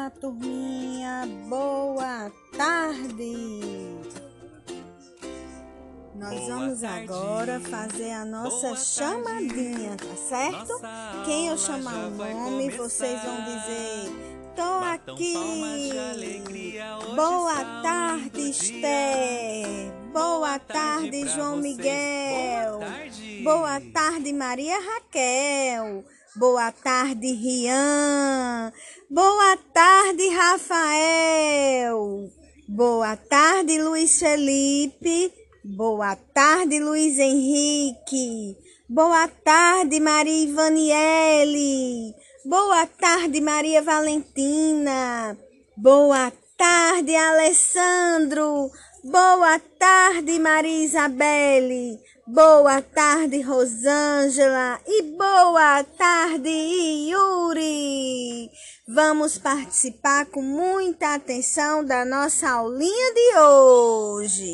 Olá, turminha, boa tarde. Nós Boa vamos tarde. agora fazer a nossa Boa chamadinha, tá certo? Nossa Quem eu chamar o nome, vocês vão dizer: Tô Batam aqui. Boa tarde. Esther. Boa tarde, João vocês. Miguel. Boa tarde. Boa tarde, Maria Raquel. Boa tarde, Rian. Boa tarde, Rafael. Boa tarde, Luiz Felipe. Boa tarde, Luiz Henrique. Boa tarde, Maria Ivaniele. Boa tarde, Maria Valentina. Boa tarde, Alessandro. Boa tarde, Maria Isabelle. Boa tarde, Rosângela. E boa tarde, Yuri. Vamos participar com muita atenção da nossa aulinha de hoje.